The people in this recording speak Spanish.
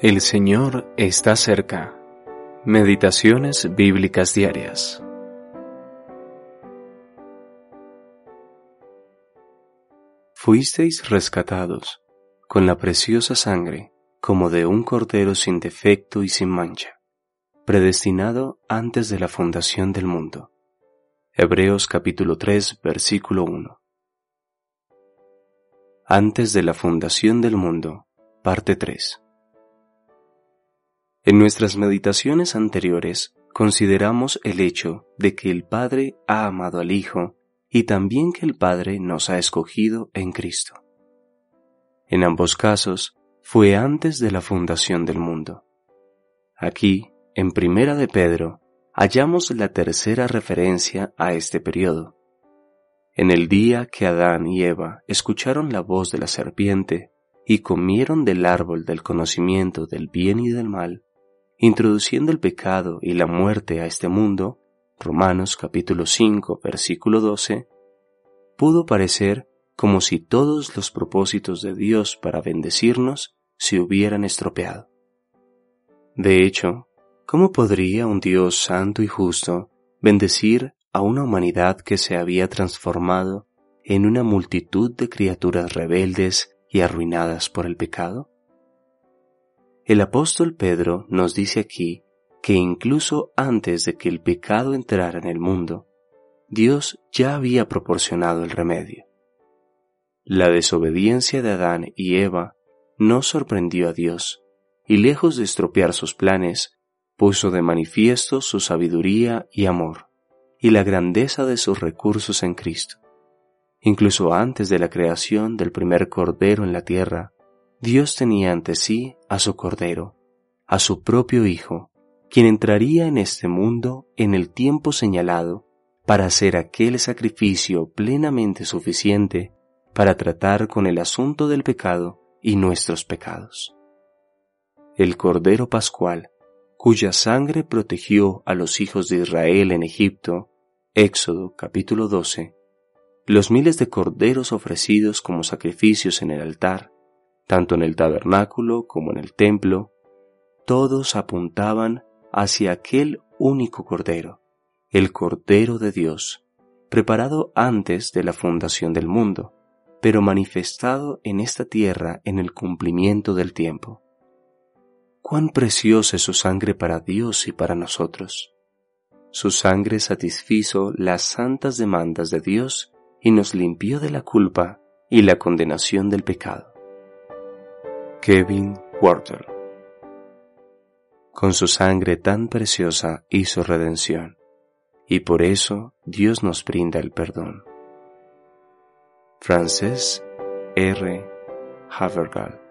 El Señor está cerca. Meditaciones bíblicas diarias. Fuisteis rescatados con la preciosa sangre como de un cordero sin defecto y sin mancha, predestinado antes de la fundación del mundo. Hebreos capítulo 3 versículo 1. Antes de la fundación del mundo, parte 3. En nuestras meditaciones anteriores consideramos el hecho de que el Padre ha amado al Hijo y también que el Padre nos ha escogido en Cristo. En ambos casos fue antes de la fundación del mundo. Aquí, en Primera de Pedro, hallamos la tercera referencia a este periodo. En el día que Adán y Eva escucharon la voz de la serpiente y comieron del árbol del conocimiento del bien y del mal, introduciendo el pecado y la muerte a este mundo, Romanos capítulo 5 versículo 12, pudo parecer como si todos los propósitos de Dios para bendecirnos se hubieran estropeado. De hecho, ¿cómo podría un Dios santo y justo bendecir a una humanidad que se había transformado en una multitud de criaturas rebeldes y arruinadas por el pecado? El apóstol Pedro nos dice aquí que incluso antes de que el pecado entrara en el mundo, Dios ya había proporcionado el remedio. La desobediencia de Adán y Eva no sorprendió a Dios, y lejos de estropear sus planes, puso de manifiesto su sabiduría y amor, y la grandeza de sus recursos en Cristo. Incluso antes de la creación del primer cordero en la tierra, Dios tenía ante sí a su Cordero, a su propio Hijo, quien entraría en este mundo en el tiempo señalado para hacer aquel sacrificio plenamente suficiente para tratar con el asunto del pecado y nuestros pecados. El Cordero Pascual, cuya sangre protegió a los hijos de Israel en Egipto, Éxodo capítulo 12, los miles de corderos ofrecidos como sacrificios en el altar, tanto en el tabernáculo como en el templo, todos apuntaban hacia aquel único Cordero, el Cordero de Dios, preparado antes de la fundación del mundo, pero manifestado en esta tierra en el cumplimiento del tiempo. Cuán preciosa es su sangre para Dios y para nosotros. Su sangre satisfizo las santas demandas de Dios y nos limpió de la culpa y la condenación del pecado. Kevin Walter. Con su sangre tan preciosa hizo redención, y por eso Dios nos brinda el perdón. Frances R. Havergal